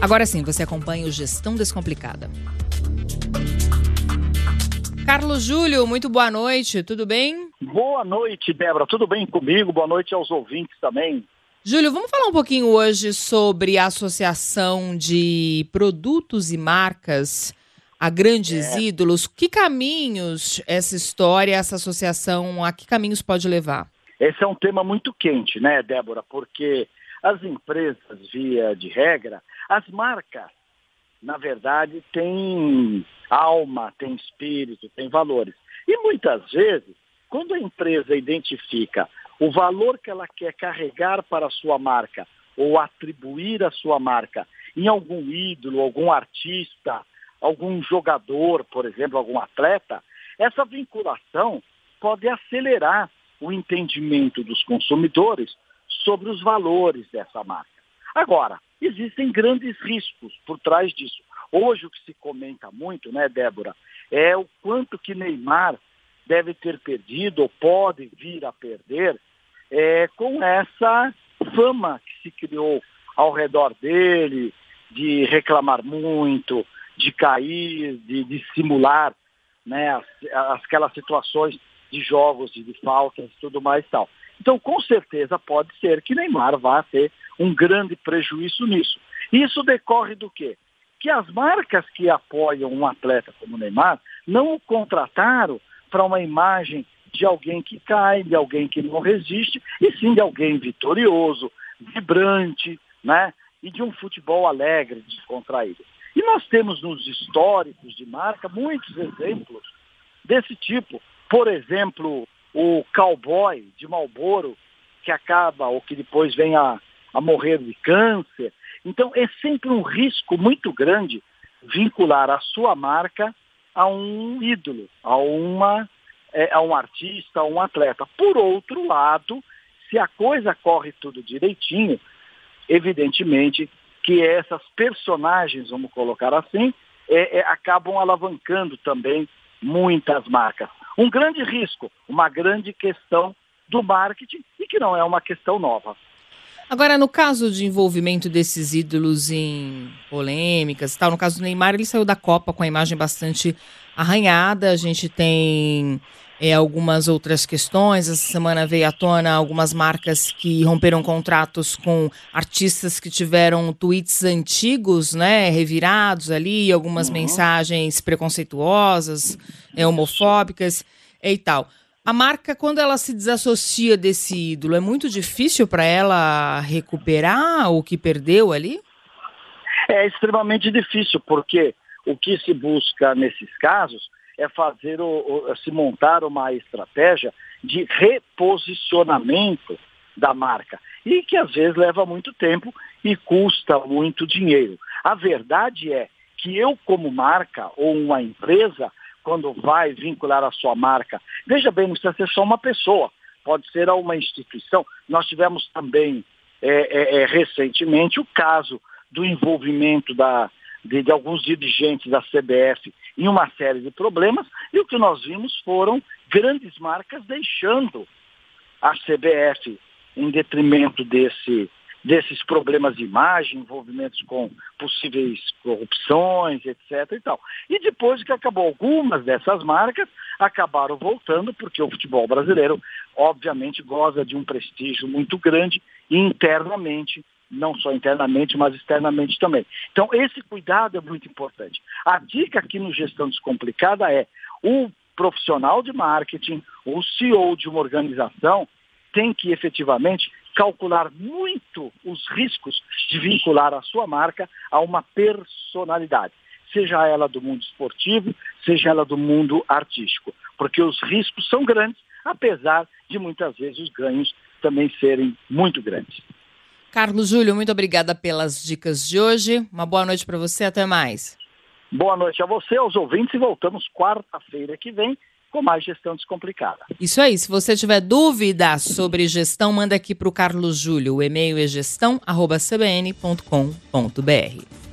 Agora sim, você acompanha o Gestão Descomplicada. Carlos Júlio, muito boa noite, tudo bem? Boa noite, Débora, tudo bem comigo? Boa noite aos ouvintes também. Júlio, vamos falar um pouquinho hoje sobre a associação de produtos e marcas a grandes é. ídolos. Que caminhos essa história, essa associação, a que caminhos pode levar? Esse é um tema muito quente, né, Débora? Porque as empresas, via de regra, as marcas, na verdade, têm alma, têm espírito, têm valores. E muitas vezes, quando a empresa identifica o valor que ela quer carregar para a sua marca ou atribuir à sua marca em algum ídolo, algum artista, algum jogador, por exemplo, algum atleta, essa vinculação pode acelerar o entendimento dos consumidores sobre os valores dessa marca. Agora, existem grandes riscos por trás disso. Hoje o que se comenta muito, né, Débora, é o quanto que Neymar deve ter perdido ou pode vir a perder é, com essa fama que se criou ao redor dele, de reclamar muito, de cair, de, de simular né, as, aquelas situações de jogos, de, de faltas e tudo mais e tal. Então, com certeza, pode ser que Neymar vá ter um grande prejuízo nisso. Isso decorre do quê? Que as marcas que apoiam um atleta como Neymar não o contrataram para uma imagem de alguém que cai, de alguém que não resiste, e sim de alguém vitorioso, vibrante, né? E de um futebol alegre, descontraído. E nós temos nos históricos de marca muitos exemplos desse tipo. Por exemplo, o cowboy de Marlboro, que acaba ou que depois vem a, a morrer de câncer. Então, é sempre um risco muito grande vincular a sua marca a um ídolo, a, uma, é, a um artista, a um atleta. Por outro lado, se a coisa corre tudo direitinho, evidentemente que essas personagens, vamos colocar assim, é, é, acabam alavancando também muitas marcas. Um grande risco, uma grande questão do marketing e que não é uma questão nova. Agora, no caso de envolvimento desses ídolos em polêmicas tal, no caso do Neymar, ele saiu da Copa com a imagem bastante arranhada. A gente tem é, algumas outras questões. Essa semana veio à tona algumas marcas que romperam contratos com artistas que tiveram tweets antigos, né, revirados ali, algumas uhum. mensagens preconceituosas, é, homofóbicas é, e tal. A marca, quando ela se desassocia desse ídolo, é muito difícil para ela recuperar o que perdeu ali? É extremamente difícil, porque o que se busca nesses casos é fazer o, o, se montar uma estratégia de reposicionamento da marca e que às vezes leva muito tempo e custa muito dinheiro. A verdade é que eu como marca ou uma empresa quando vai vincular a sua marca, veja bem, não precisa ser só uma pessoa, pode ser uma instituição. Nós tivemos também é, é, é, recentemente o caso do envolvimento da, de, de alguns dirigentes da CBF em uma série de problemas, e o que nós vimos foram grandes marcas deixando a CBF em detrimento desse, desses problemas de imagem, envolvimentos com possíveis corrupções, etc. E, tal. e depois que acabou, algumas dessas marcas acabaram voltando, porque o futebol brasileiro, obviamente, goza de um prestígio muito grande internamente não só internamente, mas externamente também. Então, esse cuidado é muito importante. A dica aqui no Gestão Descomplicada é o profissional de marketing, o CEO de uma organização, tem que efetivamente calcular muito os riscos de vincular a sua marca a uma personalidade, seja ela do mundo esportivo, seja ela do mundo artístico, porque os riscos são grandes, apesar de muitas vezes os ganhos também serem muito grandes. Carlos Júlio, muito obrigada pelas dicas de hoje. Uma boa noite para você, até mais. Boa noite a você, aos ouvintes, e voltamos quarta-feira que vem com mais gestão descomplicada. Isso aí, se você tiver dúvidas sobre gestão, manda aqui para o Carlos Júlio. O e-mail é gestão.cbn.com.br.